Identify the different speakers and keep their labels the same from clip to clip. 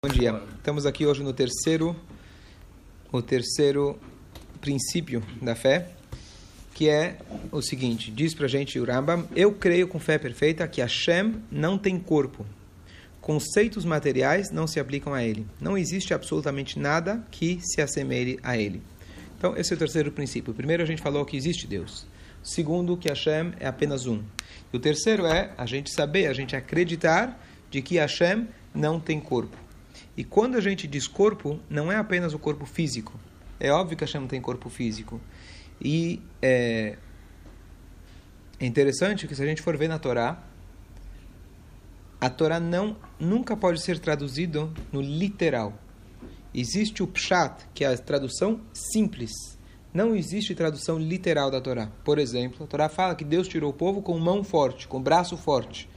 Speaker 1: Bom dia. Estamos aqui hoje no terceiro, o terceiro princípio da fé, que é o seguinte: diz para gente o Rambam, eu creio com fé perfeita que Hashem não tem corpo. Conceitos materiais não se aplicam a ele. Não existe absolutamente nada que se assemelhe a ele. Então, esse é o terceiro princípio. Primeiro, a gente falou que existe Deus. Segundo, que Hashem é apenas um. E o terceiro é a gente saber, a gente acreditar de que Hashem não tem corpo. E quando a gente diz corpo, não é apenas o corpo físico. É óbvio que Hashem não tem corpo físico. E é, é interessante que se a gente for ver na Torá, a Torá não, nunca pode ser traduzido no literal. Existe o pshat, que é a tradução simples. Não existe tradução literal da Torá. Por exemplo, a Torá fala que Deus tirou o povo com mão forte, com braço forte.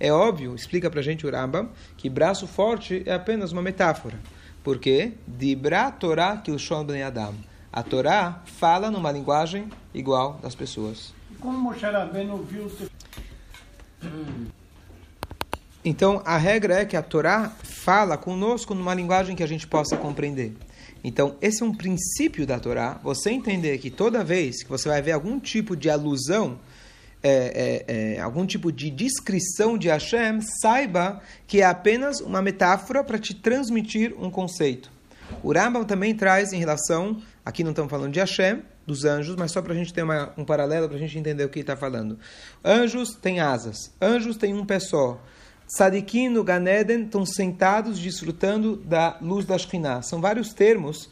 Speaker 1: É óbvio, explica para a gente o Rambam, que braço forte é apenas uma metáfora. Porque Dibra Torá Kilshon Ben Adam. A Torá fala numa linguagem igual das pessoas.
Speaker 2: Como Moshe Rabbeinu viu
Speaker 1: Então, a regra é que a Torá fala conosco numa linguagem que a gente possa compreender. Então, esse é um princípio da Torá. Você entender que toda vez que você vai ver algum tipo de alusão é, é, é, algum tipo de descrição de Hashem, saiba que é apenas uma metáfora para te transmitir um conceito. O Rambam também traz em relação, aqui não estamos falando de Hashem, dos anjos, mas só para a gente ter uma, um paralelo, para a gente entender o que está falando. Anjos têm asas, anjos têm um pé só. Sadikim no Ganeden estão sentados desfrutando da luz da Shekhinah. São vários termos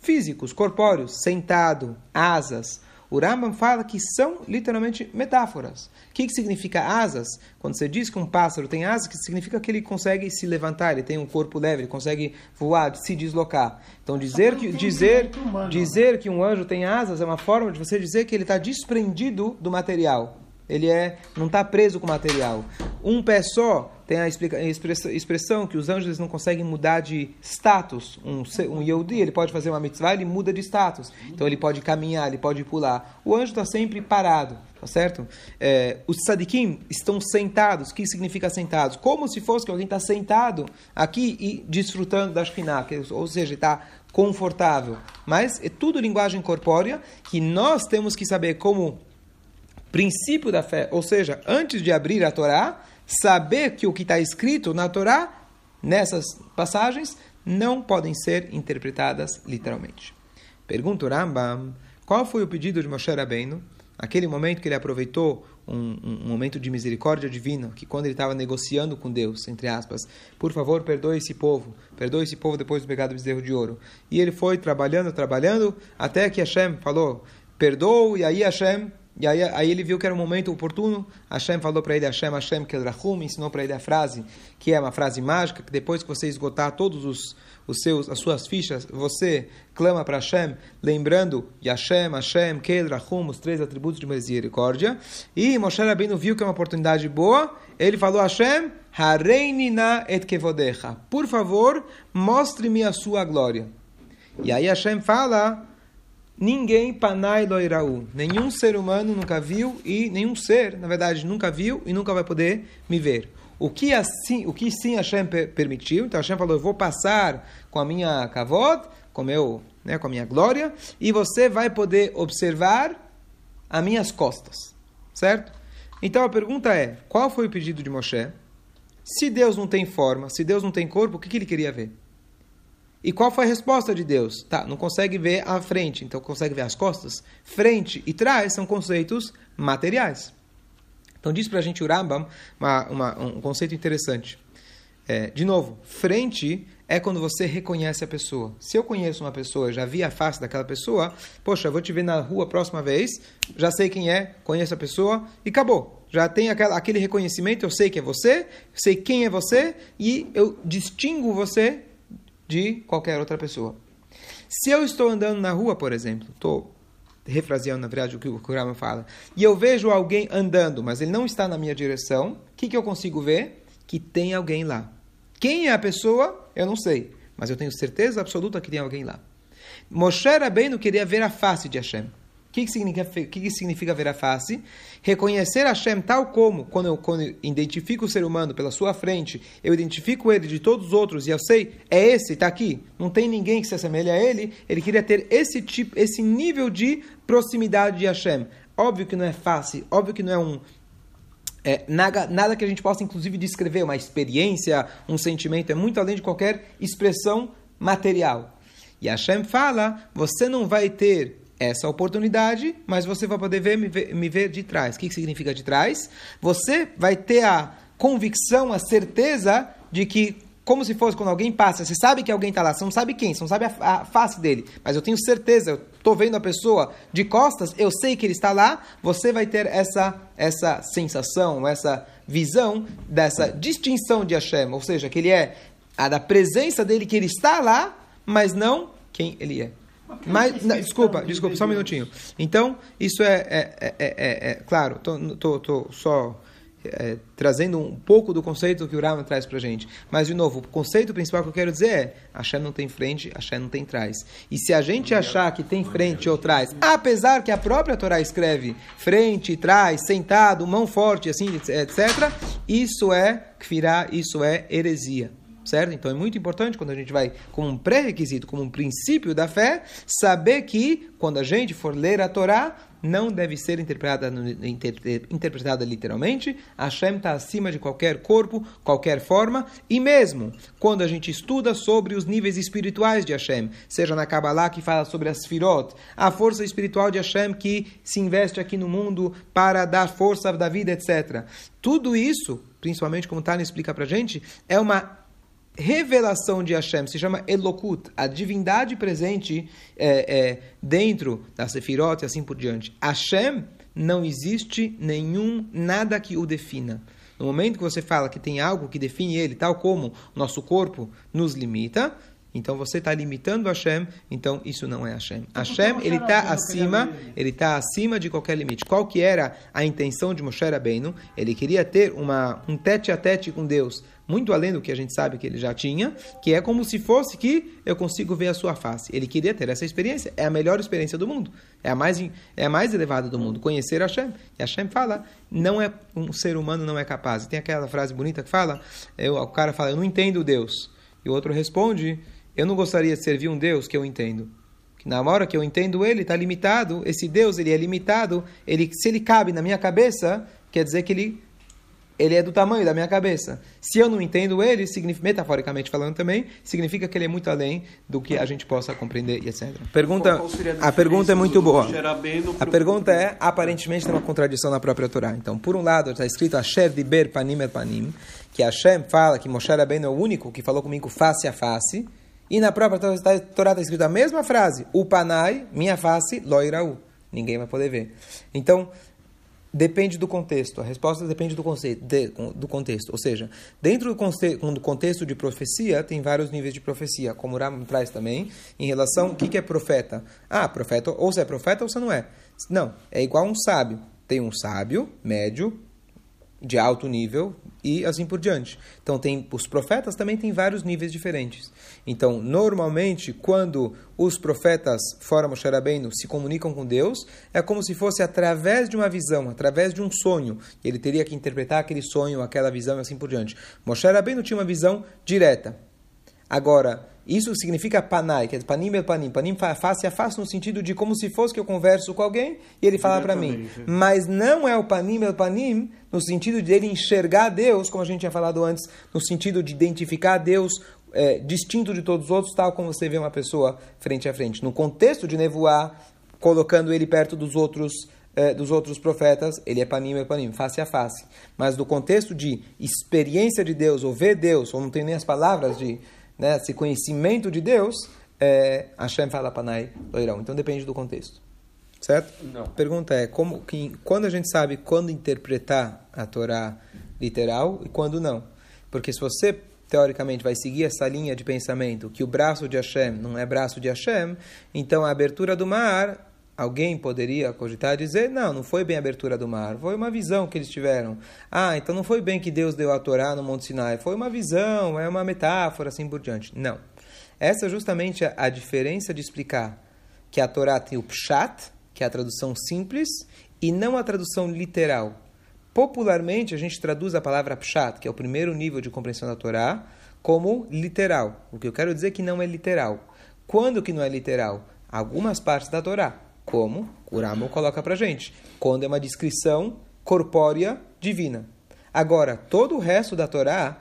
Speaker 1: físicos, corpóreos, sentado, asas. O Rambam fala que são literalmente metáforas. O que, que significa asas? Quando você diz que um pássaro tem asas, que significa que ele consegue se levantar, ele tem um corpo leve, ele consegue voar, se deslocar. Então dizer que dizer dizer que um anjo tem asas é uma forma de você dizer que ele está desprendido do material. Ele é não está preso com o material. Um pé só tem a expressão que os anjos não conseguem mudar de status. Um, um Yehudi, ele pode fazer uma mitzvah, ele muda de status. Então ele pode caminhar, ele pode pular. O anjo está sempre parado, tá certo? É, os tzadikim estão sentados. O que significa sentados? Como se fosse que alguém está sentado aqui e desfrutando da Shekhinah, ou seja, está confortável. Mas é tudo linguagem corpórea que nós temos que saber como princípio da fé, ou seja, antes de abrir a Torá, saber que o que está escrito na Torá, nessas passagens, não podem ser interpretadas literalmente. Pergunta o Rambam, qual foi o pedido de Moshe Rabbeinu? Aquele momento que ele aproveitou um, um, momento de misericórdia divina, que quando ele estava negociando com Deus, entre aspas, por favor, perdoe esse povo, perdoe esse povo depois do pecado do bezerro de ouro. E ele foi trabalhando, trabalhando, até que Hashem falou, perdoa, e aí Hashem e aí, aí ele viu que era um momento oportuno. Hashem falou para ele, Hashem, Hashem Kedrahum, ensinou para ele a frase, que é uma frase mágica, que depois que você esgotar todos os, os seus, as suas fichas, você clama para Hashem, lembrando Hashem, Hashem, Kedrahum, os três atributos de misericórdia. E Moshe Rabbeinu viu que é uma oportunidade boa, ele falou, Hashem, Hareinina et kevodecha. Por favor, mostre-me a sua glória. E aí Hashem fala Ninguém panai loiraú. Nenhum ser humano nunca viu e nenhum ser, na verdade, nunca viu e nunca vai poder me ver. O que assim, o que sim Hashem permitiu. Então Hashem falou: "Eu vou passar com a minha kavod, com meu, né, com a minha glória, e você vai poder observar as minhas costas." Certo? Então a pergunta é: qual foi o pedido de Moshe? Se Deus não tem forma, se Deus não tem corpo, o que, que ele queria ver? E qual foi a resposta de Deus? Tá, não consegue ver a frente, então consegue ver as costas? Frente e trás são conceitos materiais. Então diz para a gente o Rambam uma, uma, um conceito interessante. É, de novo, frente é quando você reconhece a pessoa. Se eu conheço uma pessoa, já vi a face daquela pessoa, poxa, vou te ver na rua a próxima vez, já sei quem é, conheço a pessoa e acabou. Já tem aquela, aquele reconhecimento, eu sei que é você, sei quem é você e eu distingo você de qualquer outra pessoa. Se eu estou andando na rua, por exemplo, estou refraseando na verdade o que o Kurama fala, e eu vejo alguém andando, mas ele não está na minha direção, o que, que eu consigo ver? Que tem alguém lá. Quem é a pessoa? Eu não sei, mas eu tenho certeza absoluta que tem alguém lá. Moshe Rabbeinu queria ver a face de Hashem. Que, que, significa, que, que significa ver a face? Reconhecer Hashem tal como, quando eu, quando eu identifico o ser humano pela sua frente, eu identifico ele de todos os outros e eu sei, é esse, está aqui, não tem ninguém que se assemelhe a ele, ele queria ter esse tipo, esse nível de proximidade de Hashem. Óbvio que não é fácil, óbvio que não é um, é, nada, nada que a gente possa, inclusive, descrever, uma experiência, um sentimento, é muito além de qualquer expressão material. E Hashem fala: você não vai ter essa oportunidade, mas você vai poder ver, me, ver, me ver de trás. O que, que significa de trás? Você vai ter a convicção, a certeza de que como se fosse quando alguém passa, você sabe que alguém está lá, você não sabe quem, você não sabe a, a, face dele, mas eu tenho certeza, eu estou vendo a pessoa de costas, eu sei que ele está lá, você vai ter essa, essa sensação, essa visão dessa distinção de Hashem, ou seja, que ele é a da presença dele, que ele está lá, mas não quem ele é. Mas, desculpa, desculpa, só um minutinho. Então, isso é, é, é, é, é claro, estou só é, trazendo um pouco do conceito que o Rama traz para gente. Mas, de novo, o conceito principal que eu quero dizer é Hashem não tem frente, Hashem não tem trás. E se a gente achar que tem frente ou trás, apesar que a própria Torá escreve frente, trás, sentado, mão forte, assim, etc., isso é kfirá, isso é heresia certo? Então é muito importante quando a gente vai, como um pré-requisito, como um princípio da fé, saber que quando a gente for ler a Torá, não deve ser interpretada, interpretada literalmente. Hashem está acima de qualquer corpo, qualquer forma, e mesmo quando a gente estuda sobre os níveis espirituais de Hashem, seja na Kabbalah que fala sobre as Firot, a força espiritual de Hashem que se investe aqui no mundo para dar força da vida, etc. Tudo isso, principalmente como Tânia explica para gente, é uma revelação de Hashem, se chama Elokut, a divindade presente é, é, dentro da Sefirot e assim por diante. Hashem não existe nenhum, nada que o defina. No momento que você fala que tem algo que define ele, tal como nosso corpo nos limita, então você está limitando Hashem, então isso não é Hashem. Então, Hashem, ele está acima, ele está acima de qualquer limite. Qual que era a intenção de Moshe Rabbeinu? Ele queria ter uma, um tete a tete com Deus, muito além do que a gente sabe que ele já tinha, que é como se fosse que eu consigo ver a sua face. Ele queria ter essa experiência, é a melhor experiência do mundo, é a mais, é a mais elevada do mundo, conhecer Hashem. E Hashem fala, não é um ser humano não é capaz. Tem aquela frase bonita que fala, eu, o cara fala, eu não entendo Deus. E o outro responde, eu não gostaria de servir um Deus que eu entendo. Na hora que eu entendo ele, está limitado. Esse Deus, ele é limitado. Ele, se ele cabe na minha cabeça, quer dizer que ele, ele é do tamanho da minha cabeça. Se eu não entendo ele, significa, metaforicamente falando também, significa que ele é muito além do que a gente possa compreender e etc. Pergunta, a pergunta é muito boa. A pergunta é, aparentemente tem uma contradição na própria Torá. Então, por um lado, está escrito Asher Diber Panim El Panim, que Hashem fala que Moshe Rabbeinu é o único que falou comigo face a face, e na própria Torá está escrito a mesma frase: O panai, minha face, loiraú. Ninguém vai poder ver. Então, depende do contexto. A resposta depende do, conceito, de, do contexto. Ou seja, dentro do, contexto de profecia, tem vários níveis de profecia, como o Ram traz também, em relação ao que, é profeta. Ah, profeta, ou você é profeta ou você não é. Não, é igual um sábio. Tem um sábio, médio, de alto nível e assim por diante. Então tem os profetas também têm vários níveis diferentes. Então, normalmente, quando os profetas fora Moshe Rabbeinu se comunicam com Deus, é como se fosse através de uma visão, através de um sonho. Ele teria que interpretar aquele sonho, aquela visão e assim por diante. Moshe Rabbeinu tinha uma visão direta. Agora, isso significa panai, que é panim el panim. Panim face a face no sentido de como se fosse que eu converso com alguém e ele fala para mim. Mas não é o panim el panim no sentido de ele enxergar Deus, como a gente tinha falado antes, no sentido de identificar Deus é, distinto de todos os outros, tal como você vê uma pessoa frente a frente. No contexto de nevoar, colocando ele perto dos outros é, dos outros profetas, ele é panim el panim, face a face. Mas no contexto de experiência de Deus, ou ver Deus, ou não tem nem as palavras de né, esse conhecimento de Deus, é, Hashem fala Panai Loirão. Então depende do contexto. Certo?
Speaker 2: Não.
Speaker 1: A pergunta é, como, que, quando a gente sabe quando interpretar a Torá literal e quando não? Porque se você, teoricamente, vai seguir essa linha de pensamento que o braço de Hashem não é braço de Hashem, então a abertura do mar Alguém poderia cogitar dizer, não, não foi bem a abertura do mar, foi uma visão que eles tiveram. Ah, então não foi bem que Deus deu a Torá no Monte Sinai, foi uma visão, é uma metáfora, assim por diante. Não. Essa é justamente a, a diferença de explicar que a Torá tem o pshat, que é a tradução simples, e não a tradução literal. Popularmente, a gente traduz a palavra pshat, que é o primeiro nível de compreensão da Torá, como literal. O que eu quero dizer é que não é literal. Quando que não é literal? Algumas partes da Torá, como o Ramo coloca para gente, quando é uma descrição corpórea divina. Agora, todo o resto da Torá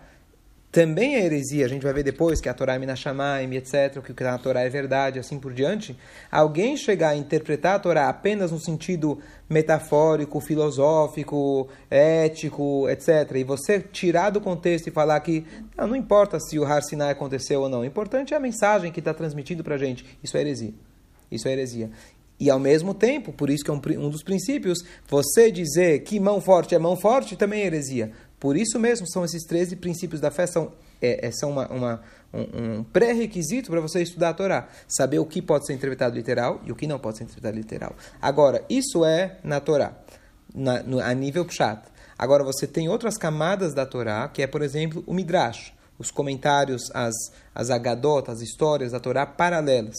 Speaker 1: também é heresia. A gente vai ver depois que a Torá é Minashamaim, etc., que o que está na Torá é verdade, assim por diante. Alguém chegar a interpretar a Torá apenas no sentido metafórico, filosófico, ético, etc., e você tirar do contexto e falar que não, não importa se o Har Sinai aconteceu ou não, o importante é a mensagem que está transmitido para a gente. Isso é heresia. Isso é heresia. E ao mesmo tempo, por isso que é um, um, dos princípios, você dizer que mão forte é mão forte também é heresia. Por isso mesmo são esses 13 princípios da fé, são, é, é são uma, uma, um, um pré-requisito para você estudar a Torá. Saber o que pode ser interpretado literal e o que não pode ser interpretado literal. Agora, isso é na Torá, na, no, a nível pshat. Agora, você tem outras camadas da Torá, que é, por exemplo, o Midrash os comentários, as, as agadot, as histórias da Torá paralelas.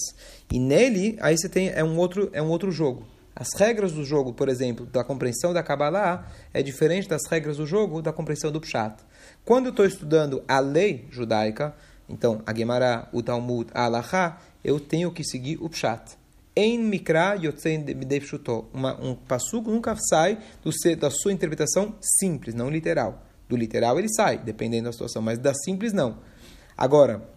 Speaker 1: E nele, aí você tem é um outro, é um outro jogo. As regras do jogo, por exemplo, da compreensão da Kabbalah, é diferente das regras do jogo da compreensão do Pshat. Quando eu estou estudando a lei judaica, então a Gemara, o Talmud, a Alaha, eu tenho que seguir o Pshat. Em Mikra Yotzen Devshuto. Um passuco nunca sai do, da sua interpretação simples, não literal. Do literal ele sai, dependendo da situação, mas da simples não. Agora,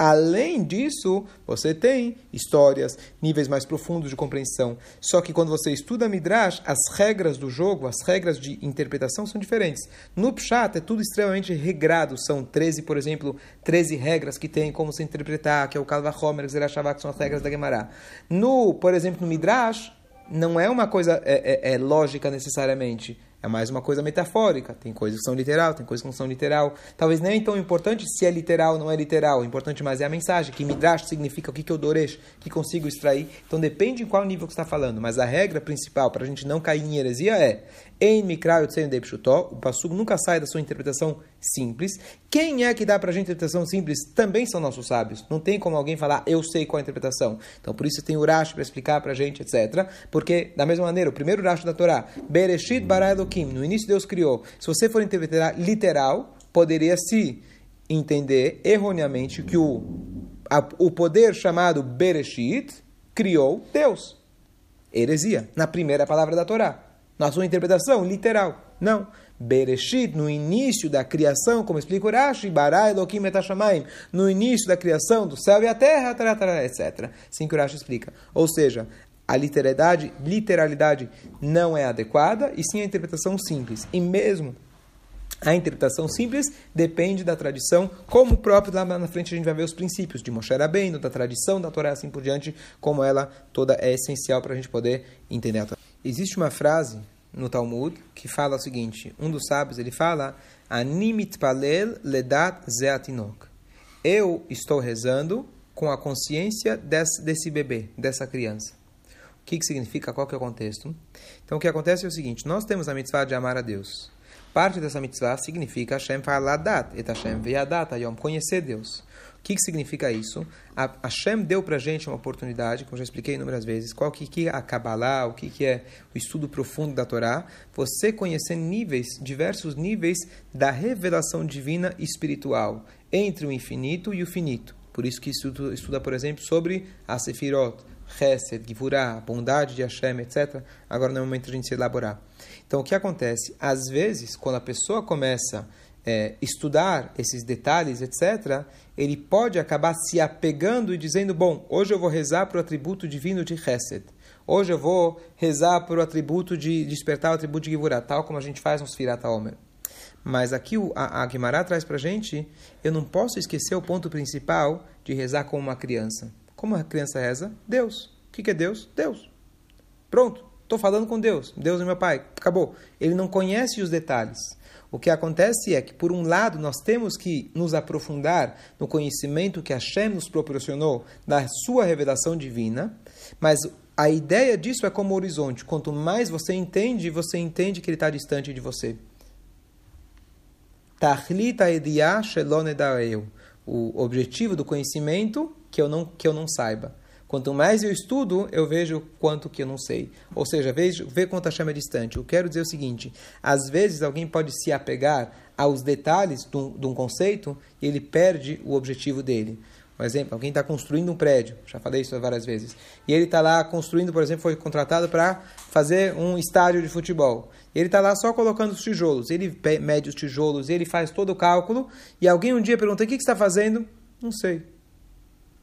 Speaker 1: além disso, você tem histórias, níveis mais profundos de compreensão. Só que quando você estuda Midrash, as regras do jogo, as regras de interpretação são diferentes. No Pshat é tudo extremamente regrado. São 13, por exemplo, 13 regras que tem como se interpretar, que é o Kalva Homer, Zerashavak, que são as regras da Gemara. No, por exemplo, no Midrash, não é uma coisa é, é, é lógica necessariamente é mais uma coisa metafórica. Tem coisas que são literal, tem coisas que não são literal. Talvez nem tão importante se é literal ou não é literal. O importante mais é a mensagem, que midrash significa o que, que eu doresh, que consigo extrair. Então depende em qual nível que está falando. Mas a regra principal para a gente não cair em heresia é em Mikra o Passug nunca sai da sua interpretação simples. Quem é que dá para a gente interpretação simples? Também são nossos sábios. Não tem como alguém falar, eu sei qual é a interpretação. Então, por isso tem o Rashi para explicar para a gente, etc. Porque, da mesma maneira, o primeiro Rashi da Torá, Bereshit bara Elohim, no início Deus criou. Se você for interpretar literal, poderia se entender erroneamente que o, a, o poder chamado Bereshit criou Deus. Heresia, na primeira palavra da Torá na sua interpretação literal. Não. Bereshit, no início da criação, como explica o Rashi, Bara Elohim Etashamaim, no início da criação do céu e a terra, etc. Assim que o Rashi explica. Ou seja, a literalidade, literalidade não é adequada, e sim a interpretação simples. E mesmo a interpretação simples depende da tradição, como o próprio lá na frente a gente vai ver os princípios de Moshe Rabbeinu, da tradição da Torá, assim por diante, como ela toda é essencial para a gente poder entender a Torá. Existe uma frase no Talmud que fala o seguinte: um dos sábios ele fala, Animit palel ledat zeatinok. Eu estou rezando com a consciência desse, desse bebê, dessa criança. O que, que significa? Qual que é o contexto? Então, o que acontece é o seguinte: nós temos a mitzvah de amar a Deus. Parte dessa mitzvah significa Hashem faladat, et Hashem veyadat, conhecer Deus. O que, que significa isso? A Hashem deu para a gente uma oportunidade, como já expliquei inúmeras vezes, qual que, que é a Kabbalah, o que, que é o estudo profundo da Torá, você conhecer níveis, diversos níveis da revelação divina espiritual, entre o infinito e o finito. Por isso que estuda, estuda por exemplo, sobre a Sefirot, Chesed, Givurah, bondade de Hashem, etc. Agora não é o momento de a gente se elaborar. Então, o que acontece? Às vezes, quando a pessoa começa é, estudar esses detalhes, etc., ele pode acabar se apegando e dizendo: Bom, hoje eu vou rezar para o atributo divino de Chesed. Hoje eu vou rezar para o atributo de despertar o atributo de Givurah, tal como a gente faz no Sfirat Omer. Mas aqui a, a Guimarães traz para a gente: eu não posso esquecer o ponto principal de rezar como uma criança. Como a criança reza? Deus. O que, que é Deus? Deus. Pronto, estou falando com Deus. Deus é meu pai. Acabou. Ele não conhece os detalhes. O que acontece é que, por um lado, nós temos que nos aprofundar no conhecimento que Hashem nos proporcionou da sua revelação divina, mas a ideia disso é como horizonte. Quanto mais você entende, você entende que ele está distante de você. O objetivo do conhecimento que eu não, que eu não saiba. Quanto mais eu estudo, eu vejo quanto que eu não sei. Ou seja, vejo, vê quanto a chama é distante. Eu quero dizer o seguinte: às vezes alguém pode se apegar aos detalhes de um, de um conceito e ele perde o objetivo dele. Por exemplo, alguém está construindo um prédio, já falei isso várias vezes, e ele está lá construindo, por exemplo, foi contratado para fazer um estádio de futebol. Ele está lá só colocando os tijolos, ele mede os tijolos, ele faz todo o cálculo, e alguém um dia pergunta: o que, que você está fazendo? Não sei.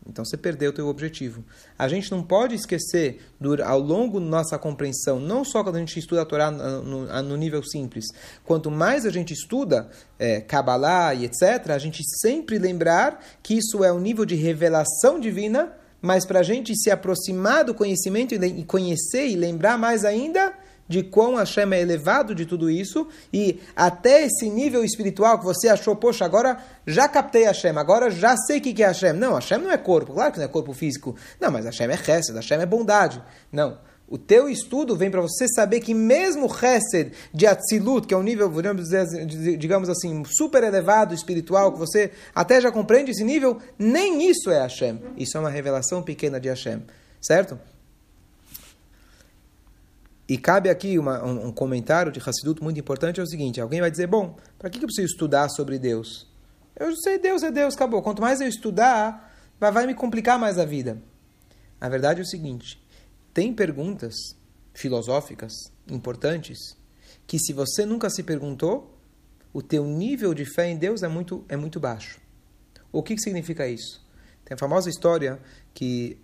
Speaker 1: Então você perdeu o teu objetivo. A gente não pode esquecer, ao longo da nossa compreensão, não só quando a gente estuda a Torá no, no nível simples, quanto mais a gente estuda é, Kabbalah e etc., a gente sempre lembrar que isso é um nível de revelação divina, mas para a gente se aproximar do conhecimento e conhecer e lembrar mais ainda, de quão Hashem é elevado de tudo isso, e até esse nível espiritual que você achou, poxa, agora já captei Hashem, agora já sei o que é Hashem. Não, Hashem não é corpo, claro que não é corpo físico. Não, mas Hashem é Chesed, Hashem é bondade. Não. O teu estudo vem para você saber que mesmo Chesed de Atzilut, que é um nível, digamos assim, super elevado espiritual, que você até já compreende esse nível, nem isso é Hashem. Isso é uma revelação pequena de Hashem. Certo? E cabe aqui uma, um, um, comentário de Hassidut muito importante, é o seguinte, alguém vai dizer, bom, para que, que eu preciso estudar sobre Deus? Eu sei Deus é Deus, acabou. Quanto mais eu estudar, vai, vai me complicar mais a vida. A verdade é o seguinte, tem perguntas filosóficas importantes que se você nunca se perguntou, o teu nível de fé em Deus é muito, é muito baixo. O que, que significa isso? Tem a famosa história que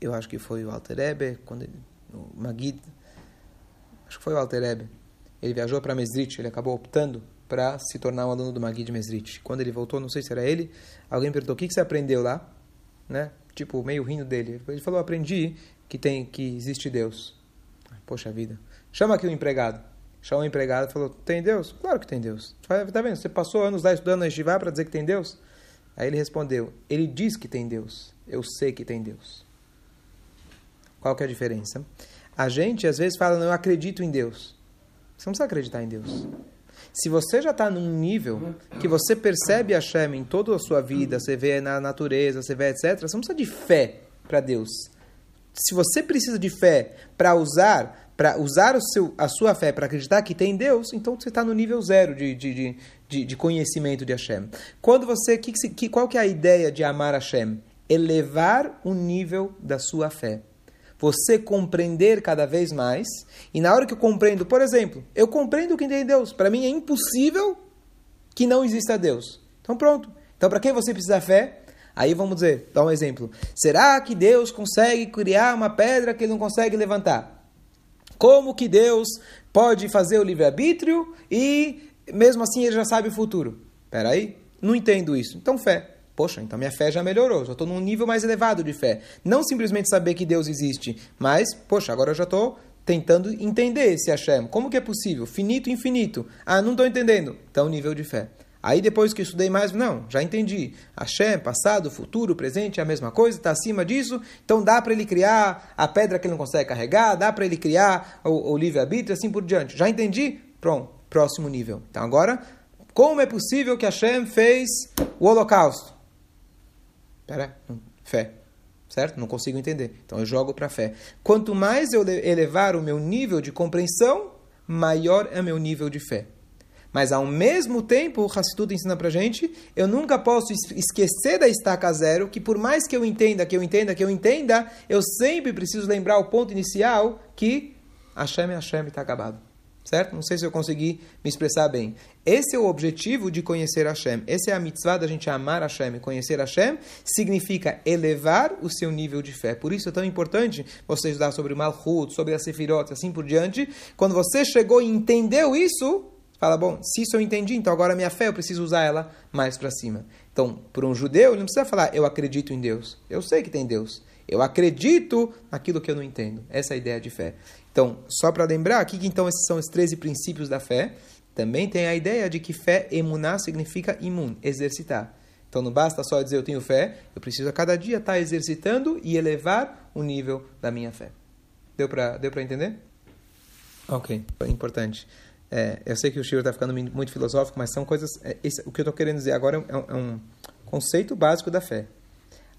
Speaker 1: eu acho que foi o Alter Eber, quando ele o Magid, acho que foi o Alter Ebe, ele viajou para Mesrit, ele acabou optando para se tornar um aluno do Magid Mesrit. Quando ele voltou, não sei se era ele, alguém perguntou: "O que, que você aprendeu lá?", né? Tipo, meio rindo dele. Ele falou: "Aprendi que tem que existe Deus". Poxa vida. Chama aqui o empregado. Chamou o empregado e falou: "Tem Deus?". Claro que tem Deus. Tá vendo? Você passou anos lá estudando na Estivá para dizer que tem Deus? Aí ele respondeu: "Ele diz que tem Deus. Eu sei que tem Deus". Qual que é a diferença? A gente às vezes fala, não, eu acredito em Deus. Você não precisa acreditar em Deus. Se você já está num nível que você percebe a Shem em toda a sua vida, você vê na natureza, você vê etc., você não precisa de fé para Deus. Se você precisa de fé para usar, para usar o seu, a sua fé para acreditar que tem Deus, então você está no nível zero de, de, de, de, conhecimento de Hashem. Quando você, que, que, qual que é a ideia de amar Hashem? Elevar o nível da sua fé você compreender cada vez mais. E na hora que eu compreendo, por exemplo, eu compreendo que tem Deus. Para mim é impossível que não exista Deus. Então pronto. Então para quem você precisa fé? Aí vamos dizer, dar um exemplo. Será que Deus consegue criar uma pedra que ele não consegue levantar? Como que Deus pode fazer o livre-arbítrio e mesmo assim ele já sabe o futuro? Peraí, não entendo isso. Então fé. Poxa, então minha fé já melhorou, já estou num nível mais elevado de fé. Não simplesmente saber que Deus existe, mas, poxa, agora eu já estou tentando entender esse Hashem. Como que é possível? Finito, infinito. Ah, não estou entendendo. Então, nível de fé. Aí depois que estudei mais, não, já entendi. Hashem, passado, futuro, presente, é a mesma coisa, está acima disso. Então dá para ele criar a pedra que ele não consegue carregar, dá para ele criar o, o livre-arbítrio, assim por diante. Já entendi? Pronto, próximo nível. Então agora, como é possível que Hashem fez o holocausto? Pera, fé. Certo? Não consigo entender. Então eu jogo para fé. Quanto mais eu elevar o meu nível de compreensão, maior é meu nível de fé. Mas ao mesmo tempo, o Hassidut ensina pra gente, eu nunca posso esquecer da estaca zero, que por mais que eu entenda, que eu entenda, que eu entenda, eu sempre preciso lembrar o ponto inicial que Hashem é Hashem está acabado. Certo? Não sei se eu consegui me expressar bem. Esse é o objetivo de conhecer Hashem. Essa é a mitzvah da gente amar Hashem. Conhecer Hashem significa elevar o seu nível de fé. Por isso é tão importante você estudar sobre Malchut, sobre a Sefirot, assim por diante. Quando você chegou e entendeu isso, fala, bom, se isso eu entendi, então agora a minha fé eu preciso usar ela mais para cima. Então, para um judeu, ele não precisa falar, eu acredito em Deus. Eu sei que tem Deus. Eu acredito naquilo que eu não entendo. Essa é a ideia de fé. Então, só para lembrar aqui que então esses são os 13 princípios da fé. Também tem a ideia de que fé, emuná, significa imun, exercitar. Então não basta só dizer eu tenho fé, eu preciso a cada dia estar exercitando e elevar o nível da minha fé. Deu para deu entender? Ok, importante. É, eu sei que o Shiro está ficando muito filosófico, mas são coisas. É, esse, o que eu estou querendo dizer agora é um, é um conceito básico da fé.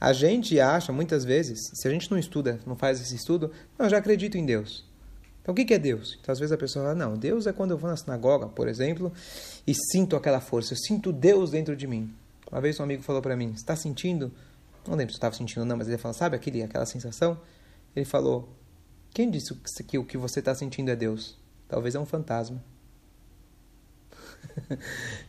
Speaker 1: A gente acha, muitas vezes, se a gente não estuda, não faz esse estudo, não, eu já acredito em Deus. Então, o que é Deus? Então, às vezes a pessoa fala, não, Deus é quando eu vou na sinagoga, por exemplo, e sinto aquela força, eu sinto Deus dentro de mim. Uma vez um amigo falou para mim, está sentindo? Não lembro se estava sentindo não, mas ele falou, sabe aquele, aquela sensação? Ele falou, quem disse que o que você está sentindo é Deus? Talvez é um fantasma.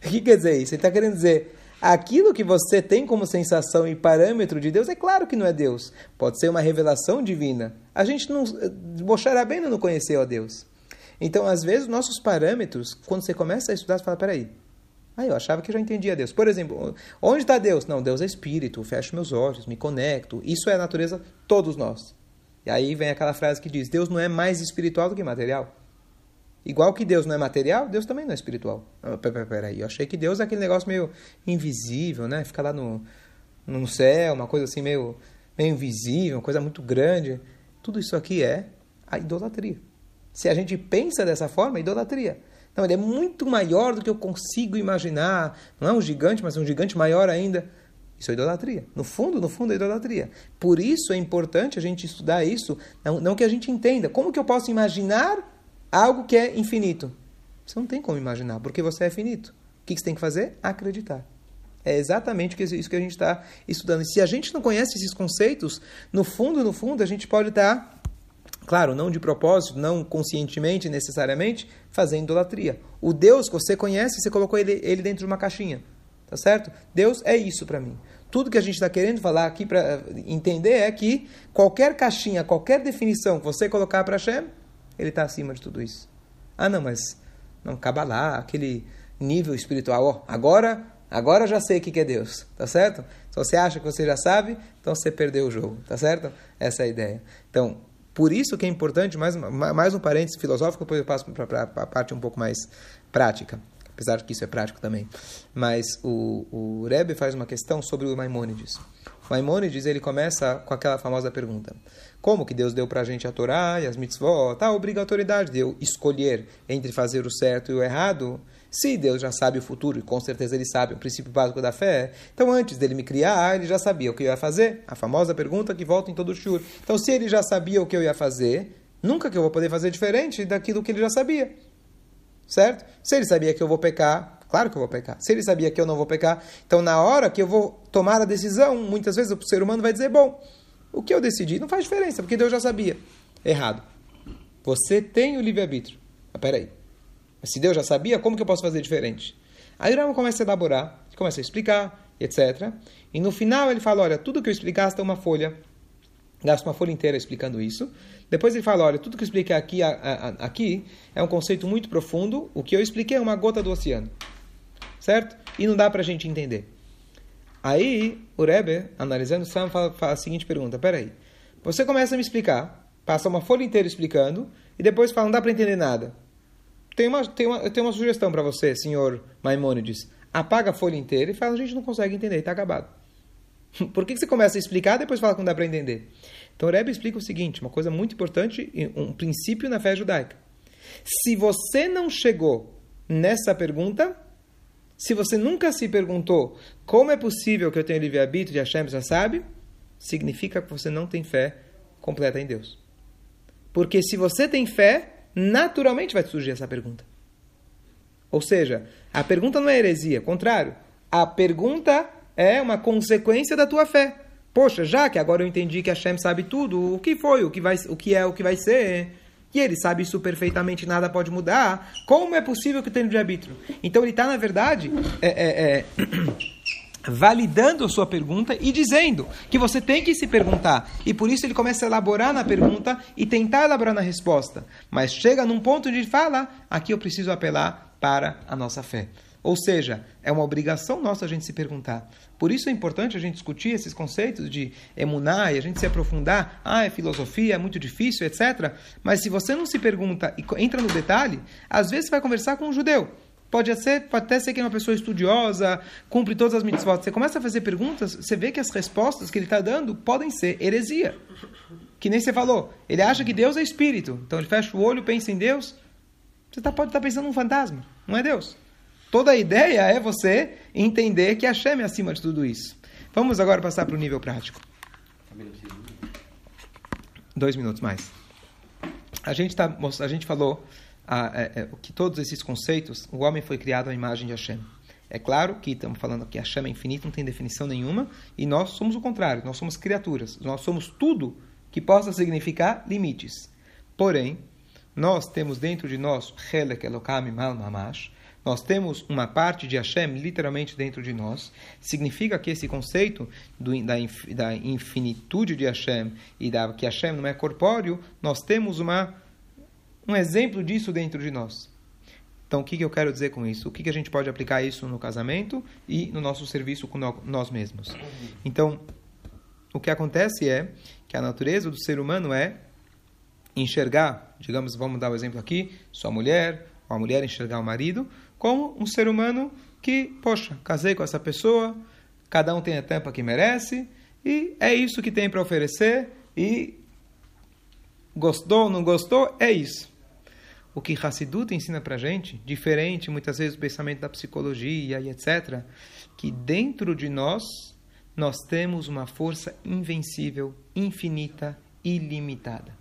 Speaker 1: o que quer dizer isso? Ele está querendo dizer, aquilo que você tem como sensação e parâmetro de Deus, é claro que não é Deus. Pode ser uma revelação divina. A gente não. Moshe Rabbeinu não conheceu a Deus. Então, às vezes, nossos parâmetros, quando você começa a estudar, você fala: peraí. Ah, eu achava que já entendia Deus. Por exemplo, onde está Deus? Não, Deus é espírito, fecho meus olhos, me conecto. Isso é a natureza, todos nós. E aí vem aquela frase que diz: Deus não é mais espiritual do que material. Igual que Deus não é material, Deus também não é espiritual. Ah, peraí, eu achei que Deus é aquele negócio meio invisível, né? Fica lá no, no céu, uma coisa assim meio, meio invisível, uma coisa muito grande. Tudo isso aqui é a idolatria. Se a gente pensa dessa forma, é idolatria. Não, ele é muito maior do que eu consigo imaginar. Não é um gigante, mas é um gigante maior ainda. Isso é idolatria. No fundo, no fundo é idolatria. Por isso é importante a gente estudar isso, não, não que a gente entenda. Como que eu posso imaginar algo que é infinito. Você não tem como imaginar, porque você é finito. O que você tem que fazer? Acreditar. É exatamente isso que a gente está estudando. E se a gente não conhece esses conceitos, no fundo, no fundo, a gente pode estar, claro, não de propósito, não conscientemente, necessariamente, fazendo idolatria. O Deus que você conhece, você colocou ele, ele dentro de uma caixinha. Tá certo? Deus é isso para mim. Tudo que a gente está querendo falar aqui para entender é que qualquer caixinha, qualquer definição que você colocar para Hashem, ele está acima de tudo isso. Ah, não, mas não lá aquele nível espiritual. Oh, agora, agora já sei o que é Deus, tá certo? Se você acha que você já sabe, então você perdeu o jogo, tá certo? Essa é a ideia. Então, por isso que é importante, mais, mais um parênteses filosófico, depois eu passo para a parte um pouco mais prática. Apesar de que isso é prático também. Mas o, o Rebbe faz uma questão sobre o Maimônides. O Maimônides ele começa com aquela famosa pergunta: como que Deus deu para a gente a Torá e as mitzvot, a obrigatoriedade de eu escolher entre fazer o certo e o errado, se Deus já sabe o futuro, e com certeza ele sabe o princípio básico da fé, então antes dele me criar, ele já sabia o que eu ia fazer. A famosa pergunta que volta em todo o shur. Então se ele já sabia o que eu ia fazer, nunca que eu vou poder fazer diferente daquilo que ele já sabia. Certo? Se ele sabia que eu vou pecar, claro que eu vou pecar. Se ele sabia que eu não vou pecar, então na hora que eu vou tomar a decisão, muitas vezes o ser humano vai dizer, bom, o que eu decidi não faz diferença, porque Deus já sabia. Errado. Você tem o livre-arbítrio. Mas peraí. Mas se Deus já sabia, como que eu posso fazer diferente? Aí o Rama começa a elaborar, começa a explicar, etc. E no final ele fala, olha, tudo que eu explicar está uma folha. Gasta uma folha inteira explicando isso. Depois ele fala, olha, tudo que eu expliquei aqui, a, a, aqui é um conceito muito profundo. O que eu expliquei é uma gota do oceano. Certo? E não dá para a gente entender. Aí, o Rebbe, analisando o Sam, fala a seguinte pergunta: peraí, você começa a me explicar, passa uma folha inteira explicando, e depois fala, não dá para entender nada. Tem uma, tem uma, eu tenho uma sugestão para você, senhor Maimônides. Apaga a folha inteira e fala, a gente não consegue entender, está acabado. Por que, você começa a explicar e depois fala que não dá para entender? Então o Rebbe explica o seguinte, uma coisa muito importante, um princípio na fé judaica. Se você não chegou nessa pergunta, se você nunca se perguntou como é possível que eu tenha livre-arbítrio e Hashem já sabe, significa que você não tem fé completa em Deus. Porque se você tem fé, naturalmente vai surgir essa pergunta. Ou seja, a pergunta não é heresia, contrário. A pergunta é uma consequência da tua fé. Poxa, já que agora eu entendi que Hashem sabe tudo, o que foi, o que, vai, o que é, o que vai ser, e ele sabe isso perfeitamente, nada pode mudar, como é possível que tenha livre-arbítrio? Então ele está, na verdade, é, é, é, validando a sua pergunta e dizendo que você tem que se perguntar. E por isso ele começa a elaborar na pergunta e tentar elaborar na resposta. Mas chega num ponto de fala, aqui eu preciso apelar para a nossa fé. Ou seja, é uma obrigação nossa a gente se perguntar. Por isso é importante a gente discutir esses conceitos de emuná e a gente se aprofundar. Ah, é filosofia, é muito difícil, etc. Mas se você não se pergunta e entra no detalhe, às vezes você vai conversar com um judeu. Pode, ser, pode até ser que é uma pessoa estudiosa, cumpre todas as mitzvot. Você começa a fazer perguntas, você vê que as respostas que ele está dando podem ser heresia. Que nem você falou. Ele acha que Deus é espírito. Então ele fecha o olho, pensa em Deus. Você tá, pode estar tá pensando num fantasma. Não é Deus. Toda a ideia é você entender que Hashem é acima de tudo isso. Vamos agora passar para o nível prático. Dois minutos mais. A gente, tá, a gente falou ah, é, é, que todos esses conceitos, o homem foi criado à imagem de Hashem. É claro que estamos falando que Hashem é infinito, não tem definição nenhuma, e nós somos o contrário, nós somos criaturas, nós somos tudo que possa significar limites. Porém, nós temos dentro de nós Helek Elokam Mal Mamash, nós temos uma parte de Hashem literalmente dentro de nós. Significa que esse conceito do, da, da, infinitude de Hashem e da, que Hashem não é corpóreo, nós temos uma, um exemplo disso dentro de nós. Então, o que, que eu quero dizer com isso? O que, que a gente pode aplicar isso no casamento e no nosso serviço com nós mesmos? Então, o que acontece é que a natureza do ser humano é enxergar, digamos, vamos dar o um exemplo aqui, sua mulher, ou a mulher enxergar o marido, como um ser humano que, poxa, casei com essa pessoa, cada um tem a tampa que merece, e é isso que tem para oferecer, e gostou, não gostou, é isso. O que Hassidut ensina para gente, diferente muitas vezes do pensamento da psicologia e etc., que dentro de nós, nós temos uma força invencível, infinita, ilimitada.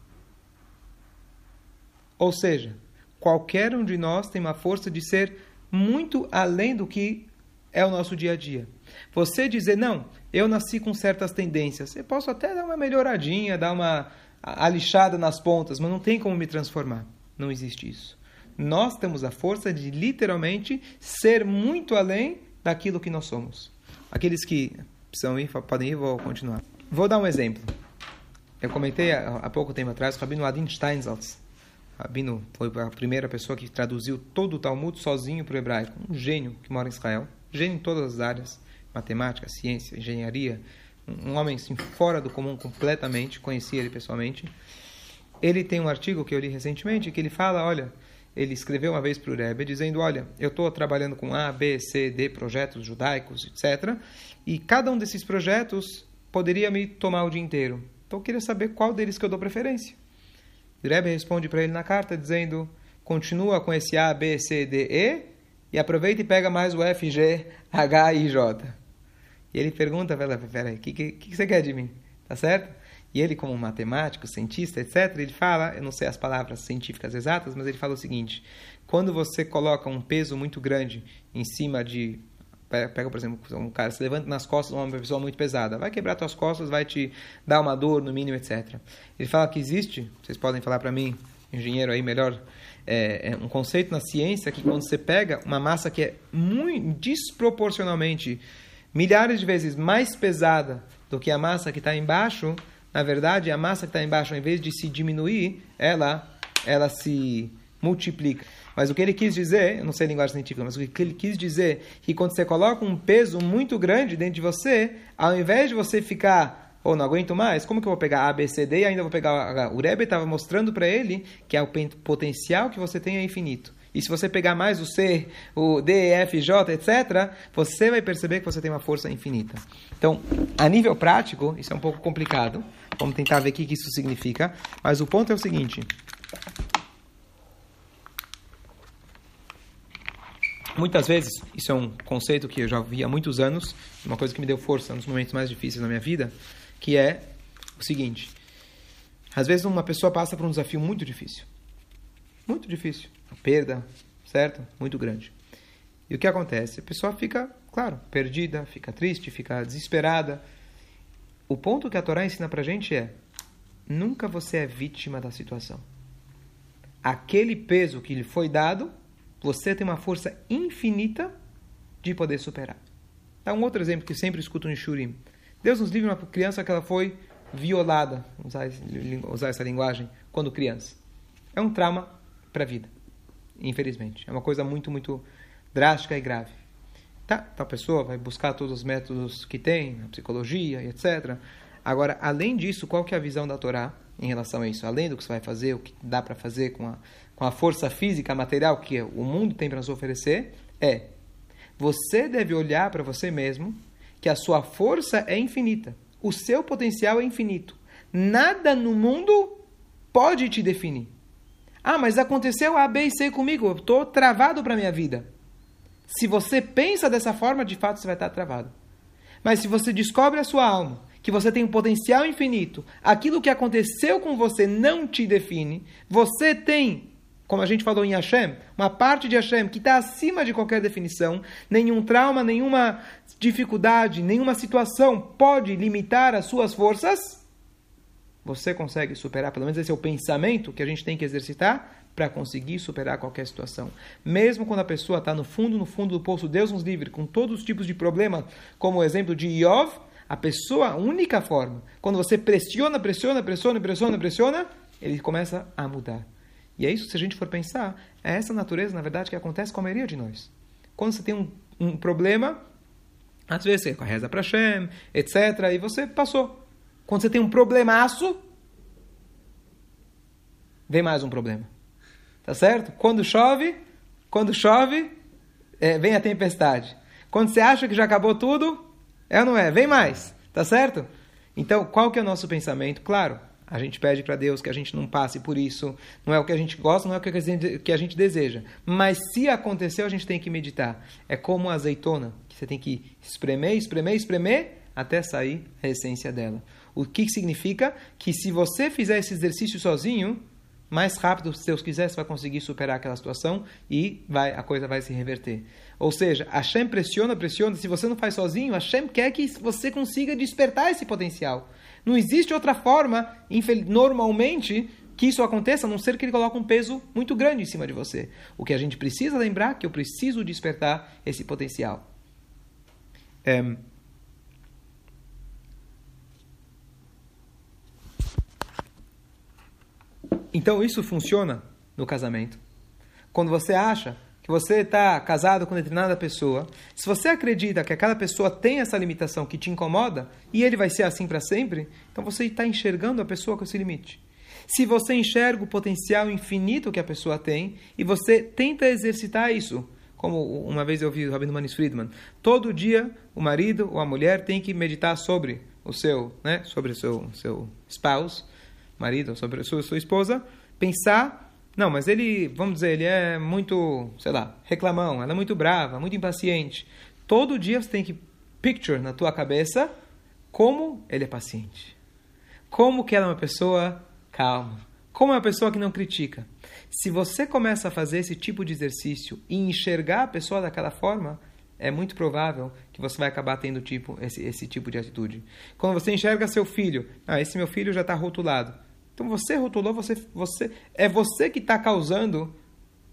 Speaker 1: Ou seja, qualquer um de nós tem uma força de ser muito além do que é o nosso dia a dia. Você dizer, não, eu nasci com certas tendências, eu posso até dar uma melhoradinha, dar uma alixada nas pontas, mas não tem como me transformar. Não existe isso. Nós temos a força de literalmente ser muito além daquilo que nós somos. Aqueles que precisam ir, podem ir, vou continuar. Vou dar um exemplo. Eu comentei há pouco tempo atrás, o Rabino Adin Steinsaltz, Rabino foi a primeira pessoa que traduziu todo o Talmud sozinho para o hebraico. Um gênio que mora em Israel. Gênio em todas as áreas. Matemática, ciência, engenharia. Um homem assim, fora do comum completamente. Conheci ele pessoalmente. Ele tem um artigo que eu li recentemente que ele fala, olha, ele escreveu uma vez para o Rebbe dizendo, olha, eu estou trabalhando com A, B, C, D projetos judaicos, etc. E cada um desses projetos poderia me tomar o dia inteiro. Então eu queria saber qual deles que eu dou preferência. O Rebbe responde para ele na carta dizendo: continua com esse A, B, C, D, E e aproveita e pega mais o F, G, H e J. E ele pergunta: peraí, o que, que, que você quer de mim? Tá certo? E ele, como matemático, cientista, etc., ele fala, eu não sei as palavras científicas exatas, mas ele fala o seguinte: quando você coloca um peso muito grande em cima de pega, por exemplo, um cara se levanta nas costas uma pessoa muito pesada, vai quebrar suas costas, vai te dar uma dor no mínimo, etc. Ele fala que existe, vocês podem falar para mim, engenheiro aí melhor, é, é, um conceito na ciência que quando você pega uma massa que é muito desproporcionalmente milhares de vezes mais pesada do que a massa que está embaixo, na verdade a massa que está embaixo, ao invés de se diminuir, ela ela se multiplica. Mas o que ele quis dizer, eu não sei a linguagem científica, mas o que ele quis dizer, que quando você coloca um peso muito grande dentro de você, ao invés de você ficar, ou oh, não aguento mais, como que eu vou pegar A, B, C, D e ainda vou pegar? O Rebbe estava mostrando para ele que é o potencial que você tem é infinito. E se você pegar mais o C, o D, F, J, etc., você vai perceber que você tem uma força infinita. Então, a nível prático, isso é um pouco complicado. Vamos tentar ver o que isso significa. Mas o ponto é o seguinte: Muitas vezes, isso é um conceito que eu já vi há muitos anos, uma coisa que me deu força nos momentos mais difíceis da minha vida, que é o seguinte: às vezes uma pessoa passa por um desafio muito difícil. Muito difícil. Uma perda, certo? Muito grande. E o que acontece? A pessoa fica, claro, perdida, fica triste, fica desesperada. O ponto que a Torá ensina pra gente é: nunca você é vítima da situação. Aquele peso que lhe foi dado você tem uma força infinita de poder superar. Dá um outro exemplo que sempre escuto no Shurim. Deus nos livre uma criança que ela foi violada, usar, usar essa linguagem, quando criança. É um trauma para a vida, infelizmente. É uma coisa muito, muito drástica e grave. Tá, tal pessoa vai buscar todos os métodos que tem, a psicologia e etc. Agora, além disso, qual que é a visão da Torá em relação a isso? Além do que você vai fazer, o que dá para fazer com a com a força física, material que o mundo tem para nos oferecer, é você deve olhar para você mesmo que a sua força é infinita, o seu potencial é infinito. Nada no mundo pode te definir. Ah, mas aconteceu A, B e C comigo, eu estou travado para a minha vida. Se você pensa dessa forma, de fato você vai estar travado. Mas se você descobre a sua alma, que você tem um potencial infinito, aquilo que aconteceu com você não te define, você tem, como a gente falou em Hashem, uma parte de Hashem que está acima de qualquer definição, nenhum trauma, nenhuma dificuldade, nenhuma situação pode limitar as suas forças, você consegue superar, pelo menos esse é o pensamento que a gente tem que exercitar para conseguir superar qualquer situação. Mesmo quando a pessoa está no fundo, no fundo do poço, Deus nos livre, com todos os tipos de problemas, como o exemplo de Iov, a pessoa, a única forma, quando você pressiona, pressiona, pressiona, pressiona, pressiona, ele começa a mudar. E é isso, se a gente for pensar, é essa natureza, na verdade, que acontece com a maioria de nós. Quando você tem um, um problema, às vezes você reza para Hashem, etc., e você passou. Quando você tem um problemaço, vem mais um problema. Tá certo? Quando chove, quando chove, é, vem a tempestade. Quando você acha que já acabou tudo, é ou não é? Vem mais. Tá certo? Então, qual que é o nosso pensamento? Claro, a gente pede para Deus que a gente não passe por isso. Não é o que a gente gosta, não é o que a gente deseja. Mas se aconteceu, a gente tem que meditar. É como a azeitona, que você tem que espremer, espremer, espremer, até sair a essência dela. O que significa? Que se você fizer esse exercício sozinho, mais rápido, se Deus quiser, você vai conseguir superar aquela situação e vai, a coisa vai se reverter. Ou seja, Hashem pressiona, pressiona. Se você não faz sozinho, Hashem quer que você consiga despertar esse potencial. Não existe outra forma, normalmente, que isso aconteça, a não ser que ele coloque um peso muito grande em cima de você. O que a gente precisa lembrar é que eu preciso despertar esse potencial. É, Então isso funciona no casamento. Quando você acha que você está casado com determinada pessoa, se você acredita que aquela pessoa tem essa limitação que te incomoda e ele vai ser assim para sempre, então você está enxergando a pessoa com esse limite. Se você enxerga o potencial infinito que a pessoa tem e você tenta exercitar isso, como uma vez eu ouvi o Rabino Manis Friedman, todo dia o marido ou a mulher tem que meditar sobre o seu, né, sobre o seu, seu spouse, marido, sobre a sua, sua esposa, pensar, não, mas ele, vamos dizer, ele é muito, sei lá, reclamão, ela é muito brava, muito impaciente. Todo dia você tem que picture na tua cabeça como ele é paciente. Como que ela é uma pessoa calma. Como é uma pessoa que não critica. Se você começa a fazer esse tipo de exercício e enxergar a pessoa daquela forma, é muito provável que você vai acabar tendo tipo, esse, esse tipo de atitude. Quando você enxerga seu filho, ah, esse meu filho já está rotulado. Então você rotulou, você, você é você que está causando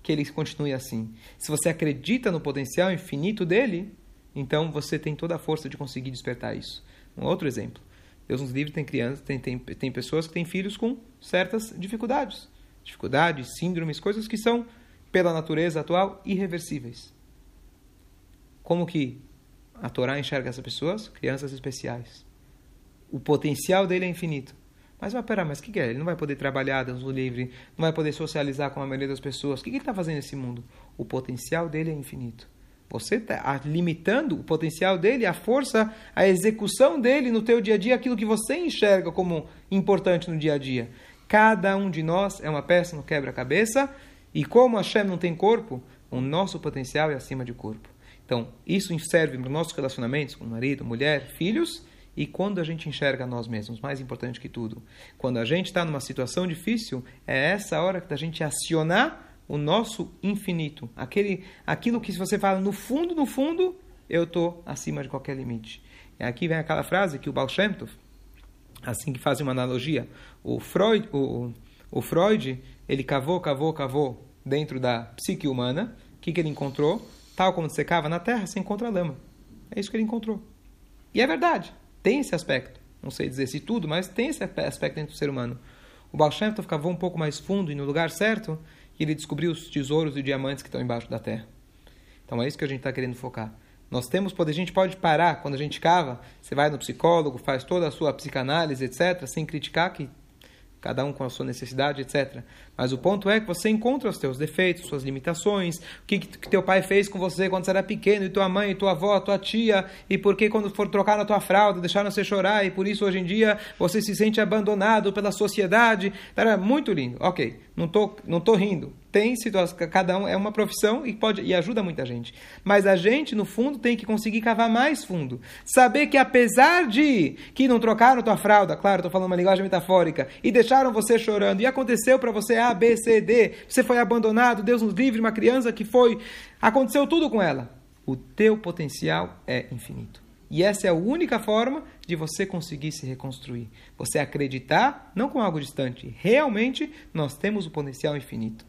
Speaker 1: que ele continue assim. Se você acredita no potencial infinito dele, então você tem toda a força de conseguir despertar isso. Um outro exemplo. Deus nos livre tem crianças, tem, tem, tem pessoas que têm filhos com certas dificuldades. Dificuldades, síndromes, coisas que são, pela natureza atual, irreversíveis. Como que a Torá enxerga essas pessoas? Crianças especiais. O potencial dele é infinito. Mas vai, pera, mas o que, que, é? Ele não vai poder trabalhar, Deus o livre, não vai poder socializar com a maioria das pessoas. O que, que ele está fazendo nesse mundo? O potencial dele é infinito. Você está limitando o potencial dele, a força, a execução dele no teu dia a dia, aquilo que você enxerga como importante no dia a dia. Cada um de nós é uma peça no quebra-cabeça e como a Hashem não tem corpo, o nosso potencial é acima de corpo. Então, isso serve para os nossos relacionamentos com marido, mulher, filhos e quando a gente enxerga nós mesmos, mais importante que tudo, quando a gente está numa situação difícil, é essa hora da gente acionar o nosso infinito. Aquele, aquilo que se você fala no fundo, no fundo, eu estou acima de qualquer limite. E aqui vem aquela frase que o Baal Shem Tov, assim que faz uma analogia, o Freud, o, o Freud, ele cavou, cavou, cavou dentro da psique humana, o que, que ele encontrou? Tal como você cava na terra, você encontra lama. É isso que ele encontrou. E é verdade. Tem esse aspecto. Não sei dizer se tudo, mas tem esse aspecto dentro do ser humano. O Baal Shem Tov cavou um pouco mais fundo e no lugar certo, e ele descobriu os tesouros e diamantes que estão embaixo da terra. Então é isso que a gente está querendo focar. Nós temos poder, a gente pode parar quando a gente cava, você vai no psicólogo, faz toda a sua psicanálise, etc., sem criticar que cada um com a sua necessidade, etc. Mas o ponto é que você encontra os teus defeitos, suas limitações, o que, que teu pai fez com você quando você era pequeno, e tua mãe, e tua avó, tua tia, e por que quando for trocar na tua fralda, deixaram você chorar, e por isso hoje em dia você se sente abandonado pela sociedade. Era muito lindo. Ok, Não tô, não tô rindo. Tem situações, cada um é uma profissão e pode e ajuda muita gente. Mas a gente, no fundo, tem que conseguir cavar mais fundo. Saber que apesar de que não trocaram tua fralda, claro, estou falando uma linguagem metafórica, e deixaram você chorando, e aconteceu para você A, B, C, D, você foi abandonado, Deus nos livre, uma criança que foi, aconteceu tudo com ela. O teu potencial é infinito. E essa é a única forma de você conseguir se reconstruir. Você acreditar, não com algo distante. Realmente, nós temos o potencial infinito.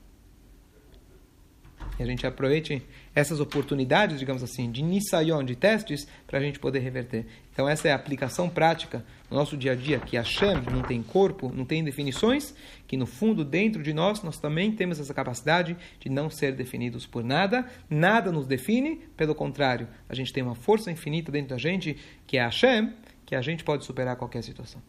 Speaker 1: E a gente aproveite essas oportunidades, digamos assim, de nisayon, de testes, para a gente poder reverter. Então, essa é a aplicação prática no nosso dia a dia, que a Shem não tem corpo, não tem definições, que no fundo, dentro de nós, nós também temos essa capacidade de não ser definidos por nada, nada nos define, pelo contrário, a gente tem uma força infinita dentro da gente, que é a Shem, que a gente pode superar qualquer situação.